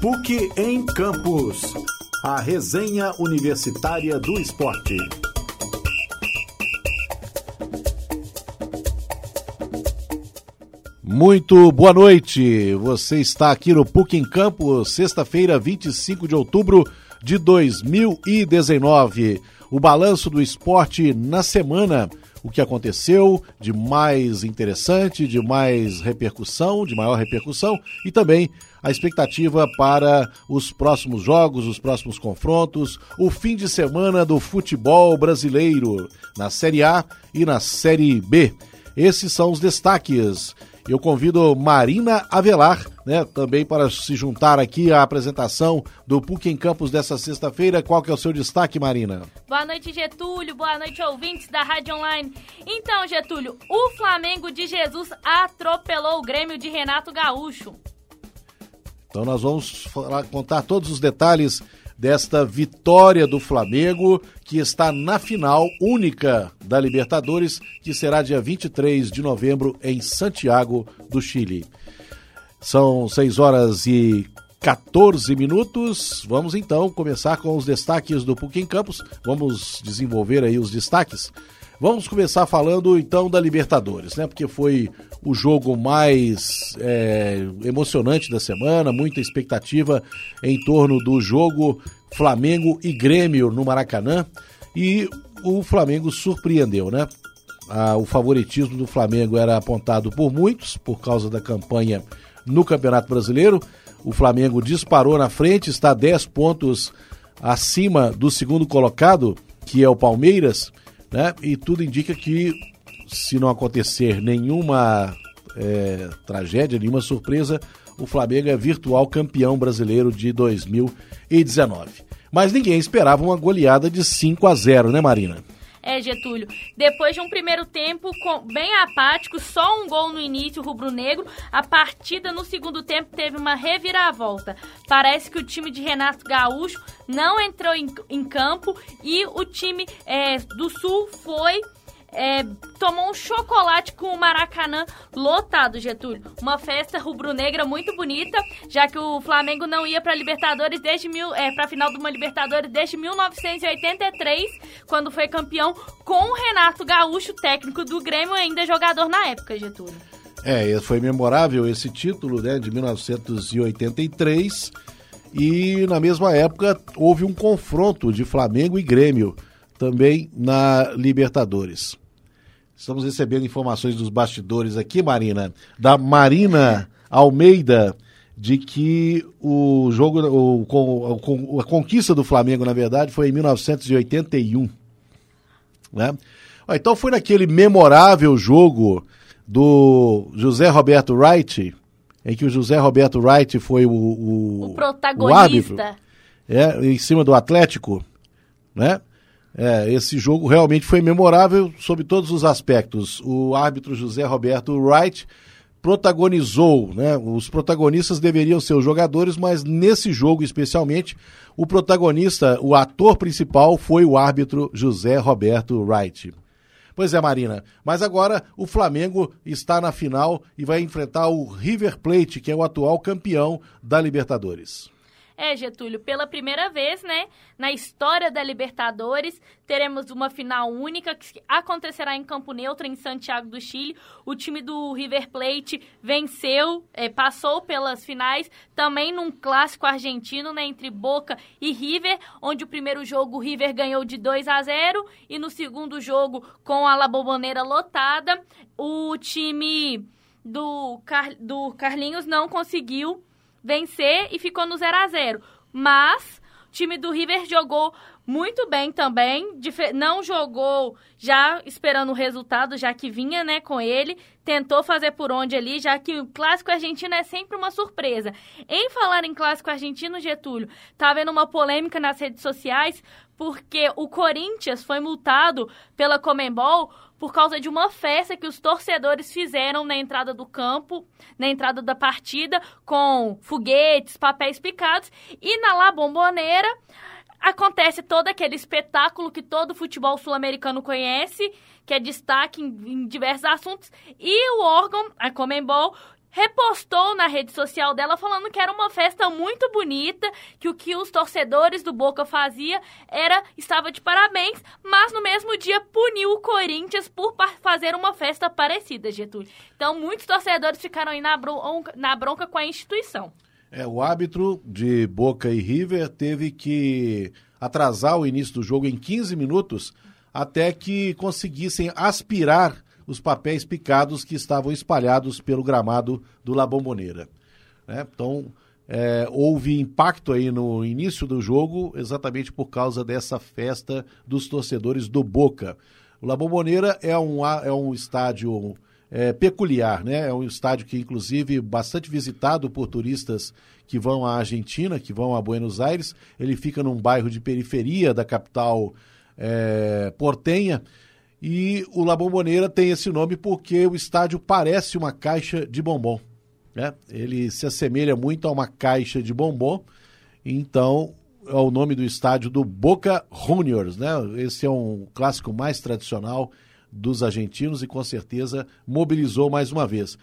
PUC em Campus. A resenha universitária do esporte. Muito boa noite. Você está aqui no PUC em Campos, sexta-feira, 25 de outubro de 2019. O balanço do esporte na semana o que aconteceu de mais interessante, de mais repercussão, de maior repercussão e também a expectativa para os próximos jogos, os próximos confrontos, o fim de semana do futebol brasileiro na Série A e na Série B. Esses são os destaques. Eu convido Marina Avelar, né, também para se juntar aqui à apresentação do PUC em Campos dessa sexta-feira. Qual que é o seu destaque, Marina? Boa noite, Getúlio. Boa noite, ouvintes da Rádio Online. Então, Getúlio, o Flamengo de Jesus atropelou o Grêmio de Renato Gaúcho. Então nós vamos falar, contar todos os detalhes desta vitória do Flamengo, que está na final única da Libertadores, que será dia 23 de novembro em Santiago do Chile. São 6 horas e 14 minutos. Vamos então começar com os destaques do PUC em Campos. Vamos desenvolver aí os destaques. Vamos começar falando então da Libertadores, né? Porque foi o jogo mais é, emocionante da semana, muita expectativa em torno do jogo Flamengo e Grêmio no Maracanã. E o Flamengo surpreendeu, né? Ah, o favoritismo do Flamengo era apontado por muitos, por causa da campanha no Campeonato Brasileiro. O Flamengo disparou na frente, está 10 pontos acima do segundo colocado, que é o Palmeiras né? E tudo indica que, se não acontecer nenhuma é, tragédia, nenhuma surpresa, o Flamengo é virtual campeão brasileiro de 2019. Mas ninguém esperava uma goleada de 5 a 0, né, Marina? É, Getúlio. Depois de um primeiro tempo bem apático, só um gol no início rubro-negro, a partida no segundo tempo teve uma reviravolta. Parece que o time de Renato Gaúcho não entrou em, em campo e o time é, do Sul foi é, tomou um chocolate com o Maracanã lotado, Getúlio. Uma festa rubro-negra muito bonita, já que o Flamengo não ia para Libertadores desde mil, é, para final de uma Libertadores desde 1983, quando foi campeão com o Renato Gaúcho, técnico do Grêmio, ainda jogador na época, Getúlio. É, foi memorável esse título, né, de 1983. E na mesma época houve um confronto de Flamengo e Grêmio também na Libertadores. Estamos recebendo informações dos bastidores aqui, Marina, da Marina Almeida, de que o jogo, o, a conquista do Flamengo, na verdade, foi em 1981. Né? Então foi naquele memorável jogo do José Roberto Wright, em que o José Roberto Wright foi o, o, o protagonista. O árbitro, é, em cima do Atlético, né? É, esse jogo realmente foi memorável sob todos os aspectos. O árbitro José Roberto Wright protagonizou, né? Os protagonistas deveriam ser os jogadores, mas nesse jogo especialmente, o protagonista, o ator principal foi o árbitro José Roberto Wright. Pois é, Marina. Mas agora o Flamengo está na final e vai enfrentar o River Plate, que é o atual campeão da Libertadores. É, Getúlio, pela primeira vez, né, na história da Libertadores, teremos uma final única que acontecerá em Campo Neutro, em Santiago do Chile. O time do River Plate venceu, é, passou pelas finais, também num clássico argentino, né, entre Boca e River, onde o primeiro jogo o River ganhou de 2 a 0 e no segundo jogo, com a La lotada, o time do, Car do Carlinhos não conseguiu vencer e ficou no 0 a 0 Mas o time do River jogou muito bem também, não jogou já esperando o resultado, já que vinha né, com ele, tentou fazer por onde ali, já que o clássico argentino é sempre uma surpresa. Em falar em clássico argentino, Getúlio, tá havendo uma polêmica nas redes sociais, porque o Corinthians foi multado pela Comembol por causa de uma festa que os torcedores fizeram na entrada do campo, na entrada da partida, com foguetes, papéis picados, e na La Bombonera acontece todo aquele espetáculo que todo futebol sul-americano conhece, que é destaque em, em, diversos assuntos, e o órgão, a Comembol, repostou na rede social dela falando que era uma festa muito bonita, que o que os torcedores do Boca fazia era estava de parabéns, mas no mesmo dia puniu o Corinthians por fazer uma festa parecida, Getúlio. Então muitos torcedores ficaram aí na bronca, na bronca com a instituição. É, o árbitro de Boca e River teve que atrasar o início do jogo em 15 minutos até que conseguissem aspirar os papéis picados que estavam espalhados pelo gramado do La Bombonera. Né? Então, é, houve impacto aí no início do jogo, exatamente por causa dessa festa dos torcedores do Boca. O La Bombonera é um, é um estádio é, peculiar, né? É um estádio que, inclusive, bastante visitado por turistas que vão à Argentina, que vão a Buenos Aires. Ele fica num bairro de periferia da capital é, portenha e o La Bombonera tem esse nome porque o estádio parece uma caixa de bombom. Né? Ele se assemelha muito a uma caixa de bombom. Então, é o nome do estádio do Boca Juniors. Né? Esse é um clássico mais tradicional dos argentinos e com certeza mobilizou mais uma vez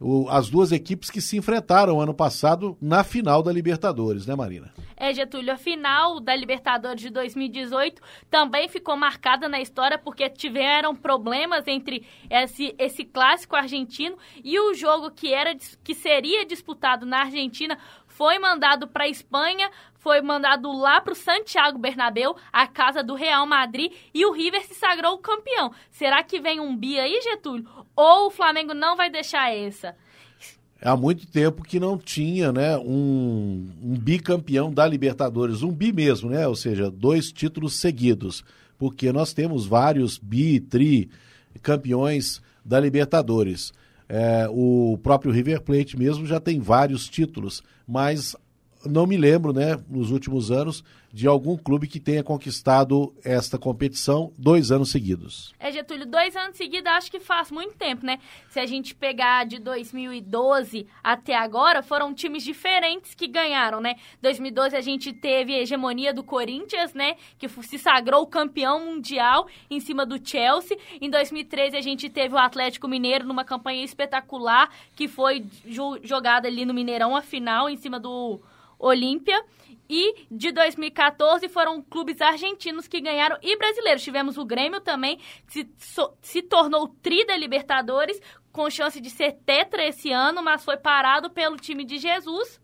o, as duas equipes que se enfrentaram ano passado na final da Libertadores, né, Marina? É, Getúlio, a final da Libertadores de 2018 também ficou marcada na história porque tiveram problemas entre esse, esse clássico argentino e o jogo que, era, que seria disputado na Argentina foi mandado para a Espanha, foi mandado lá para o Santiago Bernabéu, a casa do Real Madrid, e o River se sagrou campeão. Será que vem um bi aí, Getúlio? Ou o Flamengo não vai deixar essa? Há muito tempo que não tinha né, um, um bicampeão da Libertadores, um bi mesmo, né? Ou seja, dois títulos seguidos. Porque nós temos vários bi, tri campeões da Libertadores. É, o próprio River Plate mesmo já tem vários títulos, mas não me lembro, né, nos últimos anos, de algum clube que tenha conquistado esta competição dois anos seguidos. É, Getúlio, dois anos seguidos acho que faz muito tempo, né? Se a gente pegar de 2012 até agora, foram times diferentes que ganharam, né? 2012 a gente teve a hegemonia do Corinthians, né? Que se sagrou campeão mundial em cima do Chelsea. Em 2013 a gente teve o Atlético Mineiro numa campanha espetacular que foi jogada ali no Mineirão a final em cima do Olímpia. E de 2014 foram clubes argentinos que ganharam e brasileiros. Tivemos o Grêmio também, que se, so, se tornou tri da Libertadores, com chance de ser tetra esse ano, mas foi parado pelo time de Jesus.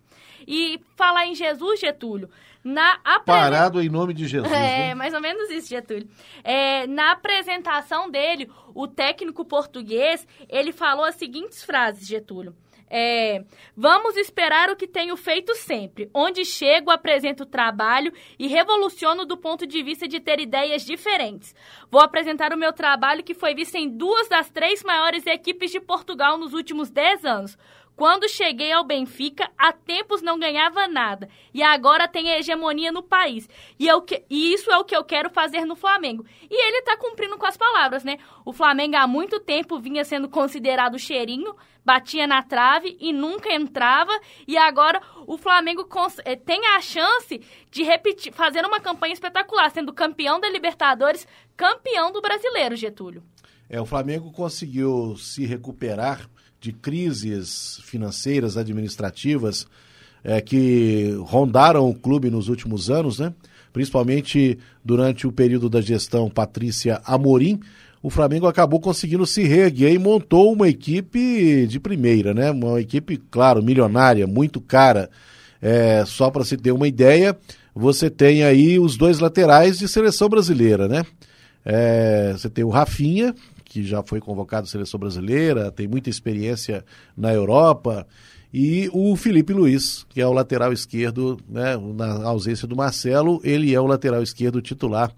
E falar em Jesus, Getúlio, na Parado em nome de Jesus. É, né? mais ou menos isso, Getúlio. É, na apresentação dele, o técnico português, ele falou as seguintes frases, Getúlio. É, vamos esperar o que tenho feito sempre. Onde chego, apresento trabalho e revoluciono do ponto de vista de ter ideias diferentes. Vou apresentar o meu trabalho que foi visto em duas das três maiores equipes de Portugal nos últimos dez anos. Quando cheguei ao Benfica, há tempos não ganhava nada e agora tem a hegemonia no país. E, eu que, e isso é o que eu quero fazer no Flamengo. E ele está cumprindo com as palavras, né? O Flamengo há muito tempo vinha sendo considerado cheirinho, batia na trave e nunca entrava. E agora o Flamengo eh, tem a chance de repetir, fazer uma campanha espetacular, sendo campeão da Libertadores, campeão do Brasileiro, Getúlio. É, o Flamengo conseguiu se recuperar de crises financeiras, administrativas, é, que rondaram o clube nos últimos anos, né? principalmente durante o período da gestão Patrícia Amorim, o Flamengo acabou conseguindo se reerguer e montou uma equipe de primeira, né? Uma equipe, claro, milionária, muito cara. É, só para se ter uma ideia, você tem aí os dois laterais de seleção brasileira, né? É, você tem o Rafinha, que já foi convocado à seleção brasileira, tem muita experiência na Europa, e o Felipe Luiz, que é o lateral esquerdo, né, na ausência do Marcelo, ele é o lateral esquerdo titular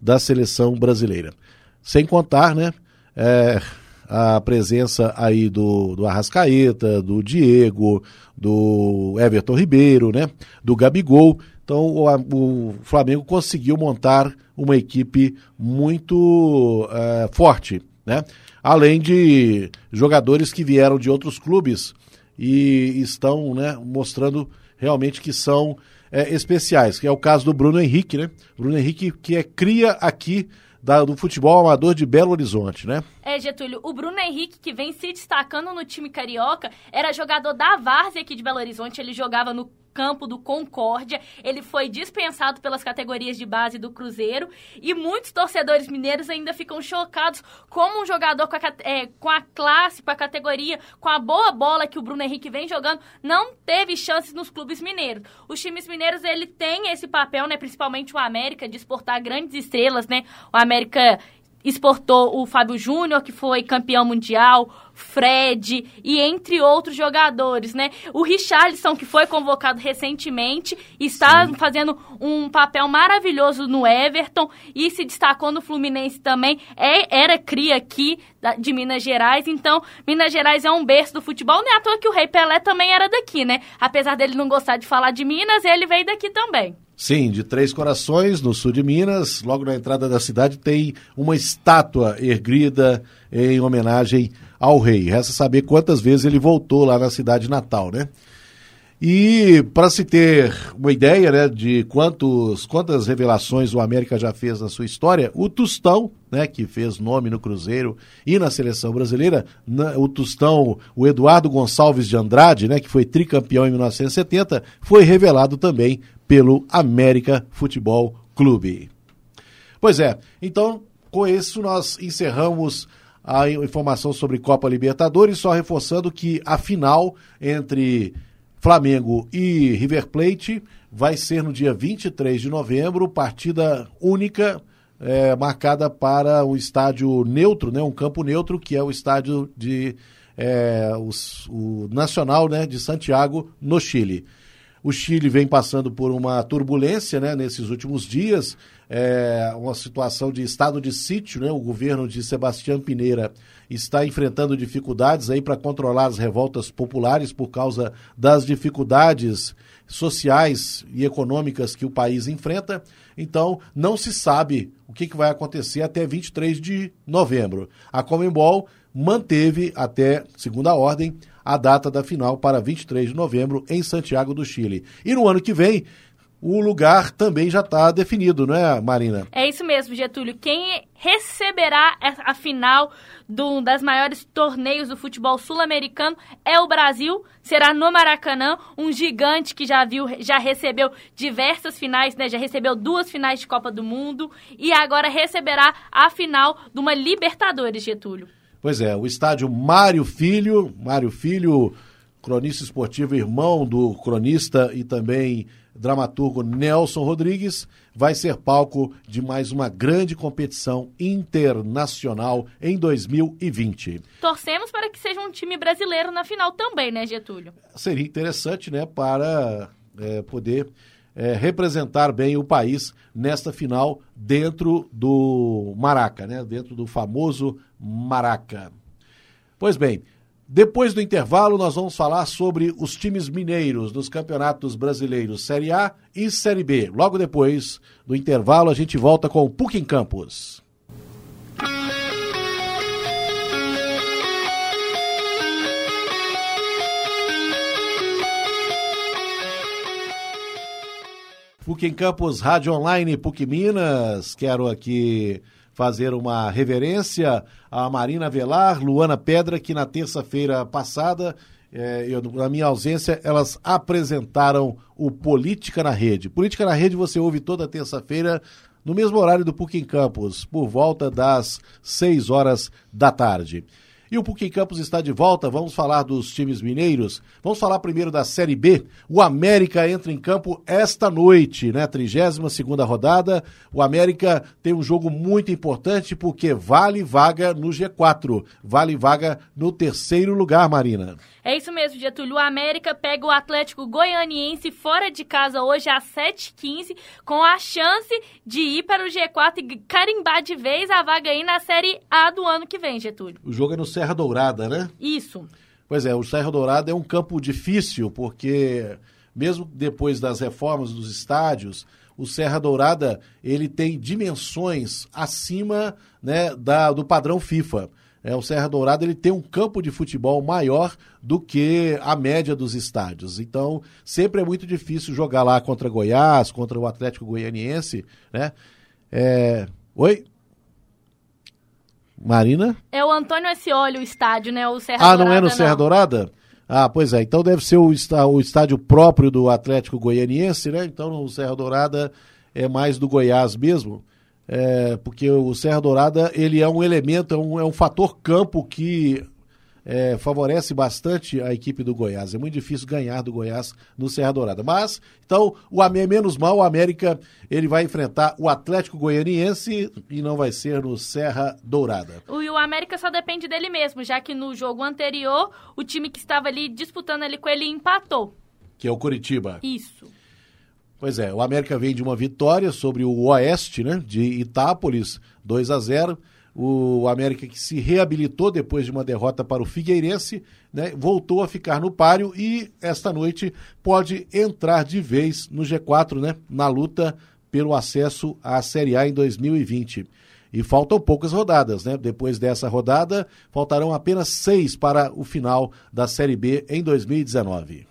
da seleção brasileira. Sem contar, né, é, a presença aí do, do Arrascaeta, do Diego, do Everton Ribeiro, né, do Gabigol. Então o, o Flamengo conseguiu montar uma equipe muito é, forte né? Além de jogadores que vieram de outros clubes e estão né, mostrando realmente que são é, especiais, que é o caso do Bruno Henrique, né? Bruno Henrique que é cria aqui da, do futebol amador de Belo Horizonte, né? É, Getúlio, o Bruno Henrique, que vem se destacando no time carioca, era jogador da Várzea aqui de Belo Horizonte, ele jogava no campo do Concórdia. Ele foi dispensado pelas categorias de base do Cruzeiro e muitos torcedores mineiros ainda ficam chocados como um jogador com a, é, com a classe, com a categoria, com a boa bola que o Bruno Henrique vem jogando, não teve chances nos clubes mineiros. Os times mineiros, ele tem esse papel, né, principalmente o América, de exportar grandes estrelas, né? O América exportou o Fábio Júnior, que foi campeão mundial, Fred e entre outros jogadores, né? O Richarlison, que foi convocado recentemente, está Sim. fazendo um papel maravilhoso no Everton e se destacou no Fluminense também. É, era cria aqui de Minas Gerais, então Minas Gerais é um berço do futebol. Não é à toa que o Rei Pelé também era daqui, né? Apesar dele não gostar de falar de Minas, ele veio daqui também. Sim, de Três Corações, no sul de Minas, logo na entrada da cidade, tem uma estátua erguida em homenagem ao rei. Resta saber quantas vezes ele voltou lá na cidade natal, né? E para se ter uma ideia né, de quantos, quantas revelações o América já fez na sua história, o Tustão, né, que fez nome no Cruzeiro e na seleção brasileira, na, o Tustão, o Eduardo Gonçalves de Andrade, né, que foi tricampeão em 1970, foi revelado também pelo América Futebol Clube. Pois é, então com isso nós encerramos a informação sobre Copa Libertadores, só reforçando que a final entre Flamengo e River Plate vai ser no dia 23 de novembro, partida única é, marcada para o estádio neutro, né, um campo neutro, que é o estádio de é, o Nacional né, de Santiago, no Chile. O Chile vem passando por uma turbulência né, nesses últimos dias, é, uma situação de estado de sítio. Né? O governo de Sebastião Pineira está enfrentando dificuldades aí para controlar as revoltas populares por causa das dificuldades sociais e econômicas que o país enfrenta. Então, não se sabe o que, que vai acontecer até 23 de novembro. A Comembol manteve até segunda ordem a data da final para 23 de novembro em Santiago do Chile. E no ano que vem, o lugar também já está definido, não é, Marina? É isso mesmo, Getúlio. Quem receberá a final do, das maiores torneios do futebol sul-americano é o Brasil. Será no Maracanã, um gigante que já viu, já recebeu diversas finais, né? Já recebeu duas finais de Copa do Mundo e agora receberá a final de uma Libertadores, Getúlio. Pois é, o estádio Mário Filho, Mário Filho, cronista esportivo, irmão do cronista e também dramaturgo Nelson Rodrigues, vai ser palco de mais uma grande competição internacional em 2020. Torcemos para que seja um time brasileiro na final também, né, Getúlio? Seria interessante, né, para é, poder é, representar bem o país nesta final dentro do Maraca, né? dentro do famoso Maraca. Pois bem, depois do intervalo nós vamos falar sobre os times mineiros dos campeonatos brasileiros Série A e Série B. Logo depois do intervalo a gente volta com o PUC em Campos. PUC em Campos, Rádio Online, PUC Minas. Quero aqui fazer uma reverência a Marina Velar, Luana Pedra, que na terça-feira passada, é, eu, na minha ausência, elas apresentaram o Política na Rede. Política na Rede você ouve toda terça-feira, no mesmo horário do PUC em Campos, por volta das 6 horas da tarde. E o PUC Campos está de volta. Vamos falar dos times mineiros. Vamos falar primeiro da Série B. O América entra em campo esta noite, né? 32 segunda rodada. O América tem um jogo muito importante porque vale vaga no G4. Vale vaga no terceiro lugar, Marina. É isso mesmo, Getúlio. O América pega o Atlético Goianiense fora de casa hoje às 7h15, com a chance de ir para o G4 e carimbar de vez a vaga aí na Série A do ano que vem, Getúlio. O jogo é no Serra Dourada, né? Isso. Pois é, o Serra Dourada é um campo difícil, porque mesmo depois das reformas dos estádios, o Serra Dourada ele tem dimensões acima né, da, do padrão FIFA. É, o Serra Dourada ele tem um campo de futebol maior do que a média dos estádios. Então, sempre é muito difícil jogar lá contra Goiás, contra o Atlético Goianiense, né? É... Oi? Marina? É o Antônio Ascioli, o estádio, né? O Serra ah, Dourada. não é no Serra Dourada? Ah, pois é. Então deve ser o, está, o estádio próprio do Atlético Goianiense, né? Então o Serra Dourada é mais do Goiás mesmo. É, porque o Serra Dourada ele é um elemento, é um, é um fator campo que é, favorece bastante a equipe do Goiás. É muito difícil ganhar do Goiás no Serra Dourada. Mas, então, o menos mal, o América ele vai enfrentar o Atlético Goianiense e não vai ser no Serra Dourada. O, o América só depende dele mesmo, já que no jogo anterior, o time que estava ali disputando ali com ele empatou. Que é o Curitiba. Isso. Pois é, o América vem de uma vitória sobre o Oeste, né, de Itápolis, 2 a 0 o América que se reabilitou depois de uma derrota para o Figueirense, né, voltou a ficar no páreo e esta noite pode entrar de vez no G4, né, na luta pelo acesso à Série A em 2020. E faltam poucas rodadas, né? Depois dessa rodada, faltarão apenas seis para o final da Série B em 2019.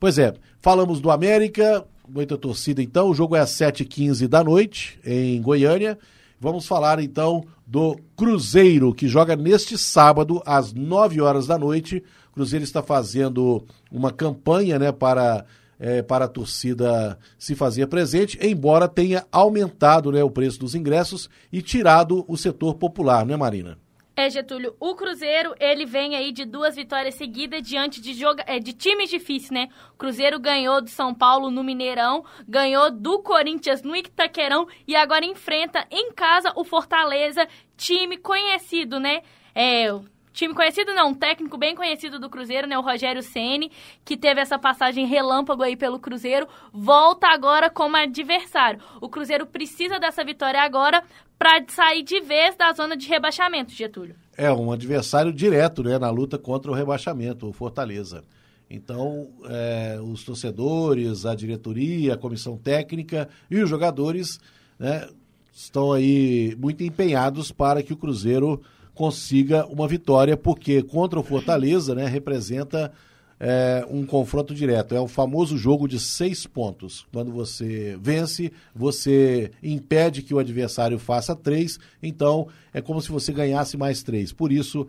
Pois é, falamos do América, muita torcida então. O jogo é às 7h15 da noite, em Goiânia. Vamos falar então do Cruzeiro, que joga neste sábado, às 9 horas da noite. O Cruzeiro está fazendo uma campanha né, para, é, para a torcida se fazer presente, embora tenha aumentado né, o preço dos ingressos e tirado o setor popular, né, Marina? É, Getúlio, o Cruzeiro, ele vem aí de duas vitórias seguidas diante de, joga... É, de times difíceis, né? O Cruzeiro ganhou do São Paulo no Mineirão, ganhou do Corinthians no Itaquerão e agora enfrenta em casa o Fortaleza, time conhecido, né? É, Time conhecido não, um técnico bem conhecido do Cruzeiro, né, o Rogério Ceni, que teve essa passagem relâmpago aí pelo Cruzeiro, volta agora como adversário. O Cruzeiro precisa dessa vitória agora para sair de vez da zona de rebaixamento, Getúlio. É um adversário direto, né, na luta contra o rebaixamento, o Fortaleza. Então, é, os torcedores, a diretoria, a comissão técnica e os jogadores né, estão aí muito empenhados para que o Cruzeiro consiga uma vitória, porque contra o Fortaleza, né, representa é, um confronto direto. É o famoso jogo de seis pontos. Quando você vence, você impede que o adversário faça três, então é como se você ganhasse mais três. Por isso,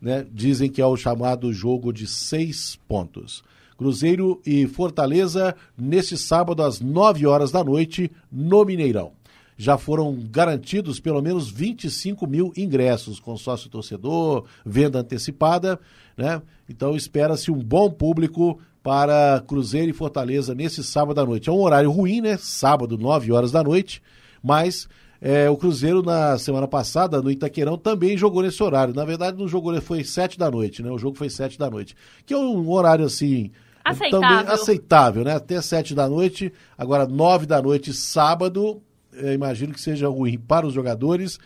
né, dizem que é o chamado jogo de seis pontos. Cruzeiro e Fortaleza, neste sábado, às nove horas da noite, no Mineirão já foram garantidos pelo menos 25 mil ingressos, com sócio torcedor, venda antecipada, né? Então espera-se um bom público para Cruzeiro e Fortaleza nesse sábado à noite. É um horário ruim, né? Sábado, 9 horas da noite, mas é, o Cruzeiro na semana passada, no Itaquerão, também jogou nesse horário. Na verdade, não jogou, foi 7 da noite, né? O jogo foi 7 da noite. Que é um horário assim. Aceitável. Também aceitável, né? Até 7 da noite, agora 9 da noite, sábado, eu imagino que seja ruim para os jogadores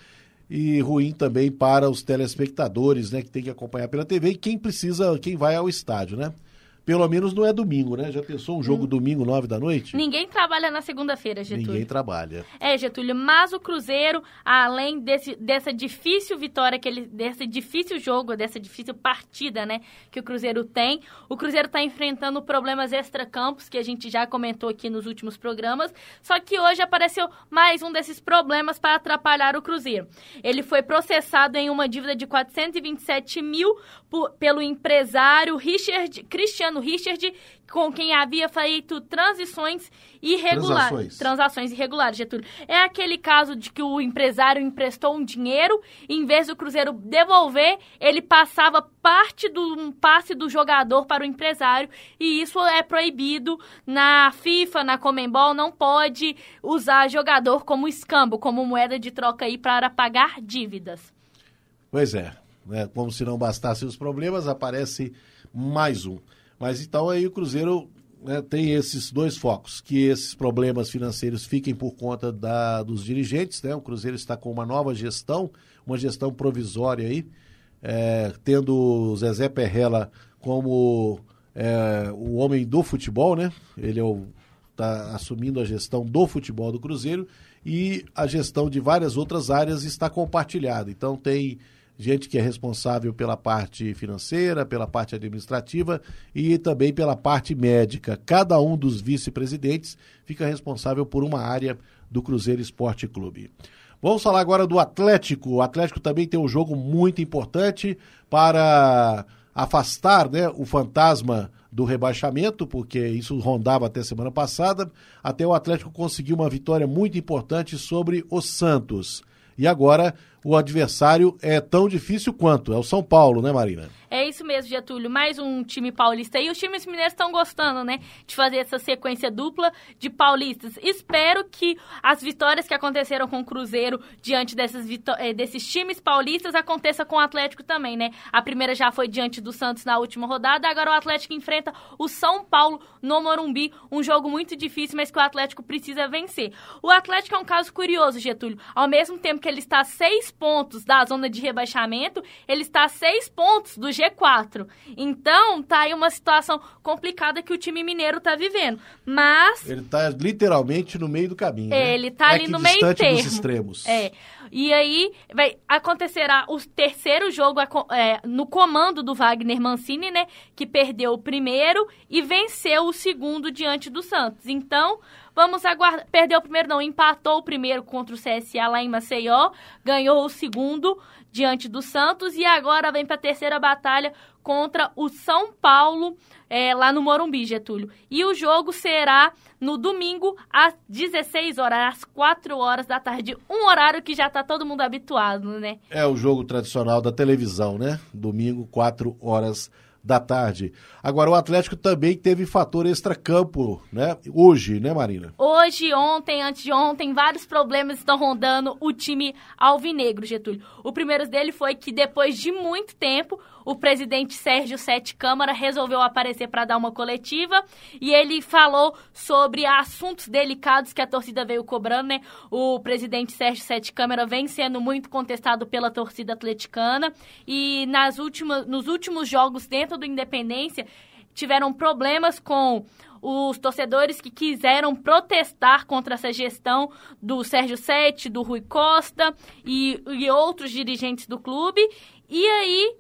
e ruim também para os telespectadores, né, que tem que acompanhar pela TV e quem precisa, quem vai ao estádio, né? Pelo menos não é domingo, né? Já pensou um jogo hum. domingo, nove da noite? Ninguém trabalha na segunda-feira, Getúlio. Ninguém trabalha. É, Getúlio, mas o Cruzeiro, além desse, dessa difícil vitória, que ele, desse difícil jogo, dessa difícil partida, né, que o Cruzeiro tem, o Cruzeiro está enfrentando problemas extracampos, que a gente já comentou aqui nos últimos programas, só que hoje apareceu mais um desses problemas para atrapalhar o Cruzeiro. Ele foi processado em uma dívida de 427 mil por, pelo empresário Richard Cristiano Cristiano Richard, com quem havia feito transições irregulares. Transações. Transações irregulares, Getúlio. É aquele caso de que o empresário emprestou um dinheiro, em vez do Cruzeiro devolver, ele passava parte do um passe do jogador para o empresário, e isso é proibido na FIFA, na Comembol, não pode usar jogador como escambo, como moeda de troca aí para pagar dívidas. Pois é, né? como se não bastassem os problemas, aparece mais um. Mas então aí o Cruzeiro né, tem esses dois focos, que esses problemas financeiros fiquem por conta da, dos dirigentes, né? O Cruzeiro está com uma nova gestão, uma gestão provisória aí, é, tendo o Zezé Perrella como é, o homem do futebol, né? Ele é está assumindo a gestão do futebol do Cruzeiro e a gestão de várias outras áreas está compartilhada. Então tem gente que é responsável pela parte financeira, pela parte administrativa e também pela parte médica. Cada um dos vice-presidentes fica responsável por uma área do Cruzeiro Esporte Clube. Vamos falar agora do Atlético. O Atlético também tem um jogo muito importante para afastar né, o fantasma do rebaixamento, porque isso rondava até semana passada. Até o Atlético conseguiu uma vitória muito importante sobre o Santos. E agora o adversário é tão difícil quanto. É o São Paulo, né, Marina? É isso mesmo, Getúlio. Mais um time paulista. E os times mineiros estão gostando, né? De fazer essa sequência dupla de paulistas. Espero que as vitórias que aconteceram com o Cruzeiro diante dessas eh, desses times paulistas aconteça com o Atlético também, né? A primeira já foi diante do Santos na última rodada. Agora o Atlético enfrenta o São Paulo no Morumbi. Um jogo muito difícil, mas que o Atlético precisa vencer. O Atlético é um caso curioso, Getúlio. Ao mesmo tempo que ele está seis pontos da zona de rebaixamento, ele está a seis pontos do G4. Então, tá aí uma situação complicada que o time mineiro tá vivendo. Mas. Ele tá literalmente no meio do caminho. Né? Ele tá é ali no meio termo. dos extremos. É. E aí vai acontecerá o terceiro jogo é, no comando do Wagner Mancini, né? Que perdeu o primeiro e venceu o segundo diante do Santos. Então, Vamos aguardar. Perdeu o primeiro, não, empatou o primeiro contra o CSA lá em Maceió, ganhou o segundo diante do Santos e agora vem para a terceira batalha contra o São Paulo é, lá no Morumbi, Getúlio. E o jogo será no domingo às 16 horas, às 4 horas da tarde. Um horário que já está todo mundo habituado, né? É o jogo tradicional da televisão, né? Domingo, 4 horas da da tarde. Agora, o Atlético também teve fator extra-campo, né? Hoje, né, Marina? Hoje, ontem, antes de ontem, vários problemas estão rondando o time alvinegro, Getúlio. O primeiro dele foi que, depois de muito tempo, o presidente Sérgio Sete Câmara resolveu aparecer para dar uma coletiva e ele falou sobre assuntos delicados que a torcida veio cobrando, né? O presidente Sérgio Sete Câmara vem sendo muito contestado pela torcida atleticana e nas últimas, nos últimos jogos dentro do Independência tiveram problemas com os torcedores que quiseram protestar contra essa gestão do Sérgio Sete, do Rui Costa e, e outros dirigentes do clube. E aí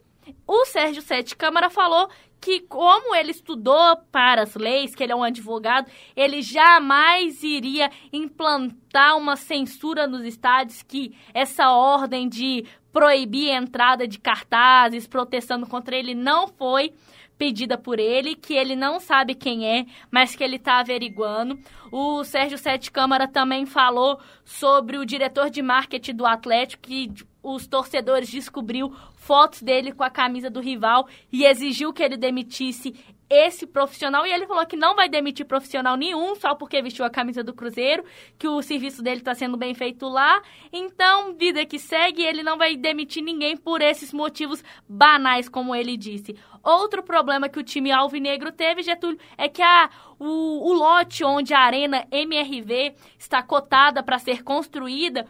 o Sérgio Sete Câmara falou que, como ele estudou para as leis, que ele é um advogado, ele jamais iria implantar uma censura nos estádios, que essa ordem de proibir a entrada de cartazes protestando contra ele não foi pedida por ele, que ele não sabe quem é, mas que ele está averiguando. O Sérgio Sete Câmara também falou sobre o diretor de marketing do Atlético, que os torcedores descobriu fotos dele com a camisa do rival e exigiu que ele demitisse esse profissional e ele falou que não vai demitir profissional nenhum só porque vestiu a camisa do Cruzeiro, que o serviço dele está sendo bem feito lá. Então, vida que segue, ele não vai demitir ninguém por esses motivos banais, como ele disse. Outro problema que o time alvinegro teve, Getúlio, é que a, o, o lote onde a Arena MRV está cotada para ser construída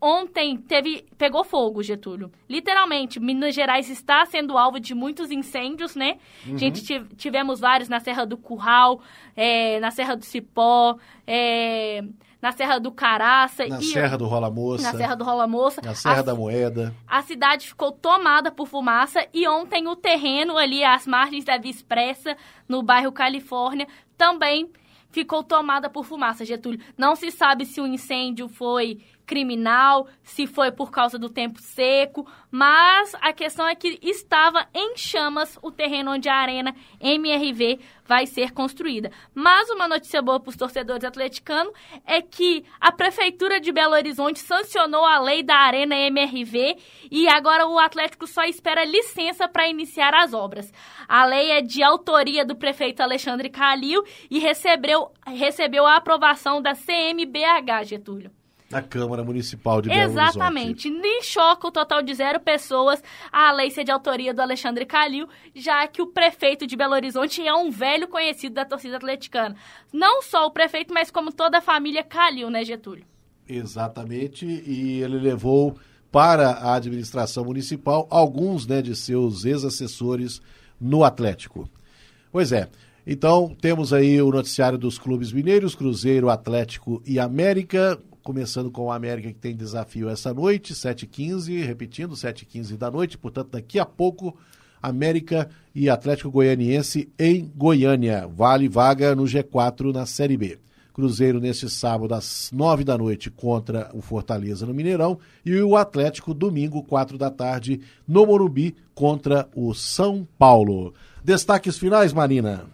ontem teve pegou fogo, Getúlio. Literalmente, Minas Gerais está sendo alvo de muitos incêndios, né? Uhum. Gente tivemos vários na Serra do Curral, é, na Serra do Cipó, é, na Serra do Caraça. Na e, Serra do Rola Moça. Na Serra do Rola Moça. Na Serra a, da Moeda. A cidade ficou tomada por fumaça e ontem o terreno ali, às margens da Via Expressa, no bairro Califórnia, também ficou tomada por fumaça, Getúlio. Não se sabe se o incêndio foi criminal, se foi por causa do tempo seco, mas a questão é que estava em chamas o terreno onde a Arena MRV vai ser construída. Mas uma notícia boa para os torcedores atleticanos é que a Prefeitura de Belo Horizonte sancionou a lei da Arena MRV e agora o Atlético só espera licença para iniciar as obras. A lei é de autoria do prefeito Alexandre Calil e recebeu, recebeu a aprovação da CMBH, Getúlio na Câmara Municipal de Belo Exatamente. Horizonte. Nem choca o total de zero pessoas a lei ser de autoria do Alexandre Calil, já que o prefeito de Belo Horizonte é um velho conhecido da torcida atleticana. Não só o prefeito, mas como toda a família Calil, né, Getúlio? Exatamente, e ele levou para a administração municipal alguns né, de seus ex-assessores no Atlético. Pois é. Então, temos aí o noticiário dos clubes mineiros, Cruzeiro, Atlético e América começando com o América que tem desafio essa noite, 7h15, repetindo, 7h15 da noite, portanto, daqui a pouco, América e Atlético Goianiense em Goiânia. Vale vaga no G4 na Série B. Cruzeiro nesse sábado às nove da noite contra o Fortaleza no Mineirão e o Atlético domingo, quatro da tarde, no Morumbi contra o São Paulo. Destaques finais, Marina.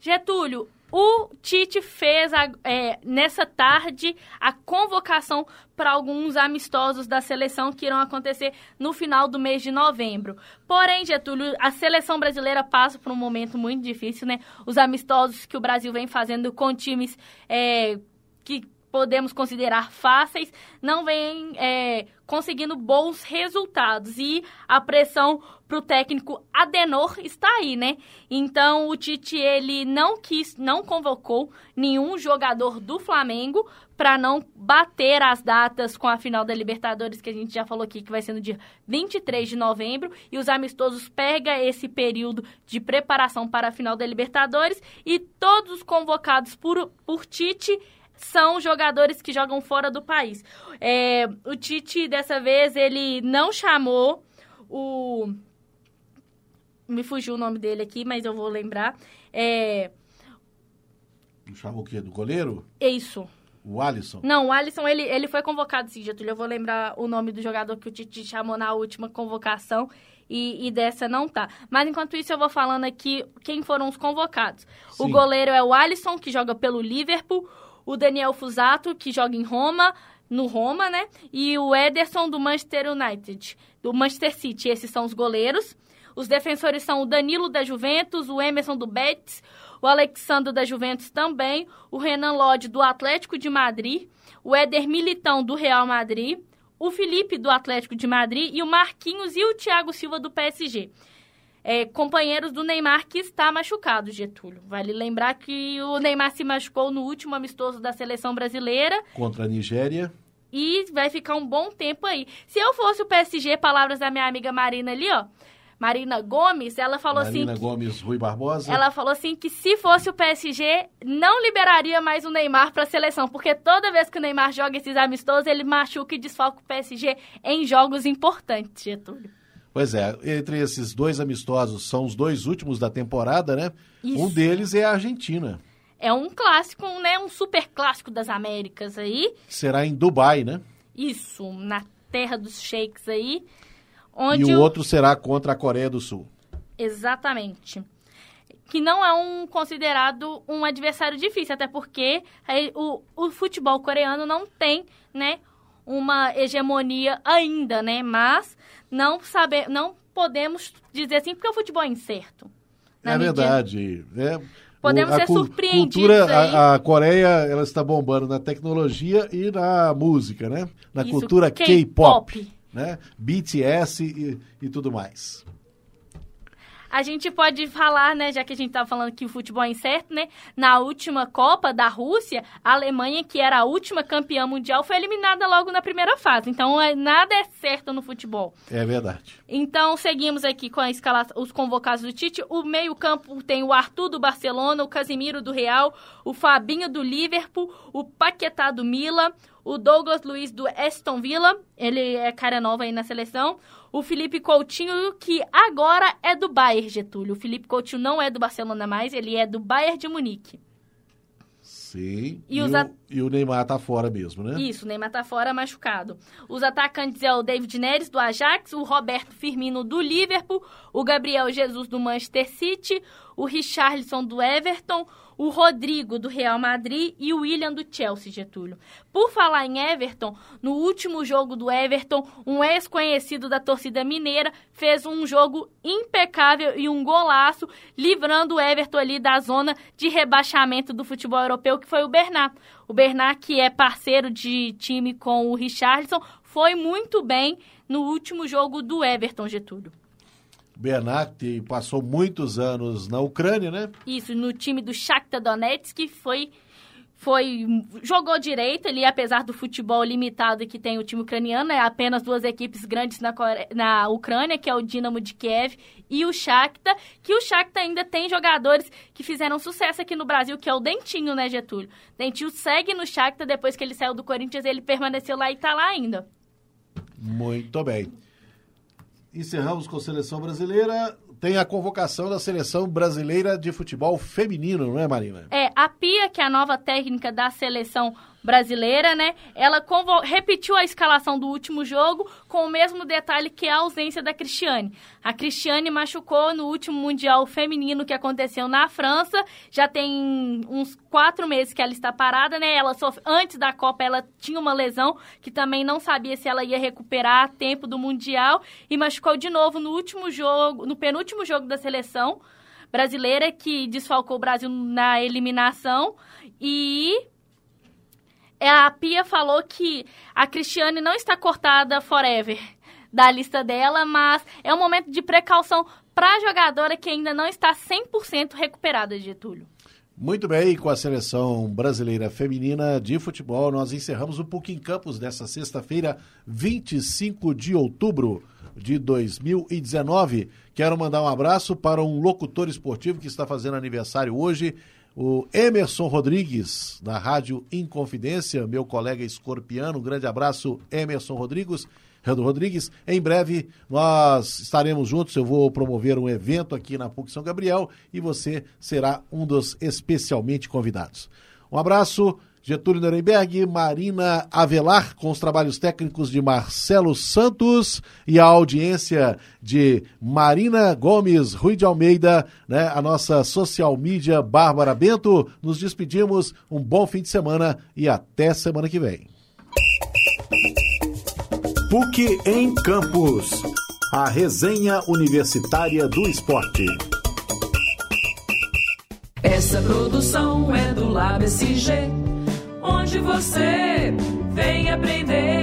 Getúlio, o Tite fez a, é, nessa tarde a convocação para alguns amistosos da seleção que irão acontecer no final do mês de novembro. Porém, Getúlio, a seleção brasileira passa por um momento muito difícil, né? Os amistosos que o Brasil vem fazendo com times é, que podemos considerar fáceis, não vem é, conseguindo bons resultados. E a pressão para o técnico Adenor está aí, né? Então o Tite ele não quis, não convocou nenhum jogador do Flamengo para não bater as datas com a final da Libertadores que a gente já falou aqui que vai ser no dia 23 de novembro e os amistosos pega esse período de preparação para a final da Libertadores e todos os convocados por, por Tite são jogadores que jogam fora do país. É, o Tite, dessa vez, ele não chamou o. Me fugiu o nome dele aqui, mas eu vou lembrar. É. Chamou o quê? Do goleiro? Isso. O Alisson? Não, o Alisson, ele, ele foi convocado, sim, Getúlio. Eu vou lembrar o nome do jogador que o Tite chamou na última convocação e, e, dessa não tá. Mas enquanto isso, eu vou falando aqui quem foram os convocados. Sim. O goleiro é o Alisson, que joga pelo Liverpool o Daniel Fusato, que joga em Roma, no Roma, né? E o Ederson do Manchester United, do Manchester City. Esses são os goleiros. Os defensores são o Danilo da Juventus, o Emerson do Betis, o Alexandre da Juventus também, o Renan Lodge do Atlético de Madrid, o Éder Militão do Real Madrid, o Felipe do Atlético de Madrid e o Marquinhos e o Thiago Silva do PSG é, companheiros do Neymar que está machucado, Getúlio. Vale lembrar que o Neymar se machucou no último amistoso da seleção brasileira. Contra a Nigéria. E vai ficar um bom tempo aí. Se eu fosse o PSG, palavras da minha amiga Marina ali, ó. Marina Gomes, ela falou Marina assim. Marina Gomes Rui Barbosa. Ela falou assim que se fosse o PSG, não liberaria mais o Neymar para a seleção, porque toda vez que o Neymar joga esses amistosos, ele machuca e desfalca o PSG em jogos importantes, Getúlio. Pois é, entre esses dois amistosos, são os dois últimos da temporada, né? Isso. Um deles é a Argentina. É um clássico, né? Um super clássico das Américas aí. Será em Dubai, né? Isso, na terra dos sheiks aí. Onde e o, o outro será contra a Coreia do Sul. Exatamente. Que não é um considerado um adversário difícil, até porque o, o futebol coreano não tem, né, uma hegemonia ainda, né? Mas não saber, não podemos dizer assim porque o futebol é incerto. É verdade. É, podemos o, ser surpreendidos. Cultura, a, a, Coreia ela está bombando na tecnologia e na música, né? Na Isso, cultura K-pop, né? BTS e, e tudo mais. A gente pode falar, né, já que a gente estava falando que o futebol é incerto, né? Na última Copa da Rússia, a Alemanha, que era a última campeã mundial, foi eliminada logo na primeira fase. Então, é, nada é certo no futebol. É verdade. Então, seguimos aqui com a escala, os convocados do Tite. O meio-campo tem o Arthur do Barcelona, o Casimiro do Real, o Fabinho do Liverpool, o Paquetá do Milan, o Douglas Luiz do Aston Villa, ele é cara nova aí na seleção, o Felipe Coutinho, que agora é do Bayern, Getúlio. O Felipe Coutinho não é do Barcelona mais, ele é do Bayern de Munique. Sim. E, e, o, a... e, o, Neymar tá fora mesmo, né? Isso, o Neymar tá fora machucado. Os atacantes é o David Neres, do Ajax, o Roberto Firmino, do Liverpool, o Gabriel Jesus, do Manchester City, o Richarlison, do Everton, o Rodrigo do Real Madrid e o William do Chelsea, Getúlio. Por falar em Everton, no último jogo do Everton, um ex-conhecido da torcida mineira fez um jogo impecável e um golaço, livrando o Everton ali da zona de rebaixamento do futebol europeu, que foi o Bernat. O Bernat, que é parceiro de time com o Richarlison, foi muito bem no último jogo do Everton, Getúlio. Bernat passou muitos anos na Ucrânia, né? Isso, no time do Shakhtar Donetsk, foi foi jogou direito ali, apesar do futebol limitado que tem o time ucraniano, é apenas duas equipes grandes na, na Ucrânia, que é o Dinamo de Kiev e o Shakhtar, que o Shakhtar ainda tem jogadores que fizeram sucesso aqui no Brasil, que é o Dentinho, né, Getúlio? Dentinho segue no Shakhtar, depois que ele saiu do Corinthians, ele permaneceu lá e tá lá ainda. Muito bem. Encerramos com a seleção brasileira. Tem a convocação da seleção brasileira de futebol feminino, não é, Marina? É, a Pia, que é a nova técnica da seleção né? Ela repetiu a escalação do último jogo com o mesmo detalhe que a ausência da Cristiane. A Cristiane machucou no último Mundial Feminino que aconteceu na França. Já tem uns quatro meses que ela está parada, né? Ela sofre, antes da Copa ela tinha uma lesão que também não sabia se ela ia recuperar a tempo do Mundial e machucou de novo no último jogo, no penúltimo jogo da seleção brasileira que desfalcou o Brasil na eliminação e a Pia falou que a Cristiane não está cortada forever da lista dela, mas é um momento de precaução para a jogadora que ainda não está 100% recuperada, Getúlio. Muito bem, com a seleção brasileira feminina de futebol, nós encerramos o PUC em Campos dessa sexta-feira, 25 de outubro de 2019. Quero mandar um abraço para um locutor esportivo que está fazendo aniversário hoje, o Emerson Rodrigues, da Rádio Inconfidência, meu colega escorpiano. Um grande abraço, Emerson Rodrigues. Rodrigues. Em breve nós estaremos juntos. Eu vou promover um evento aqui na PUC São Gabriel e você será um dos especialmente convidados. Um abraço. Getúlio Nuremberg, Marina Avelar, com os trabalhos técnicos de Marcelo Santos e a audiência de Marina Gomes, Rui de Almeida, né, a nossa social media Bárbara Bento. Nos despedimos, um bom fim de semana e até semana que vem. PUC em Campos, a resenha universitária do esporte. Essa produção é do LabSG onde você vem aprender.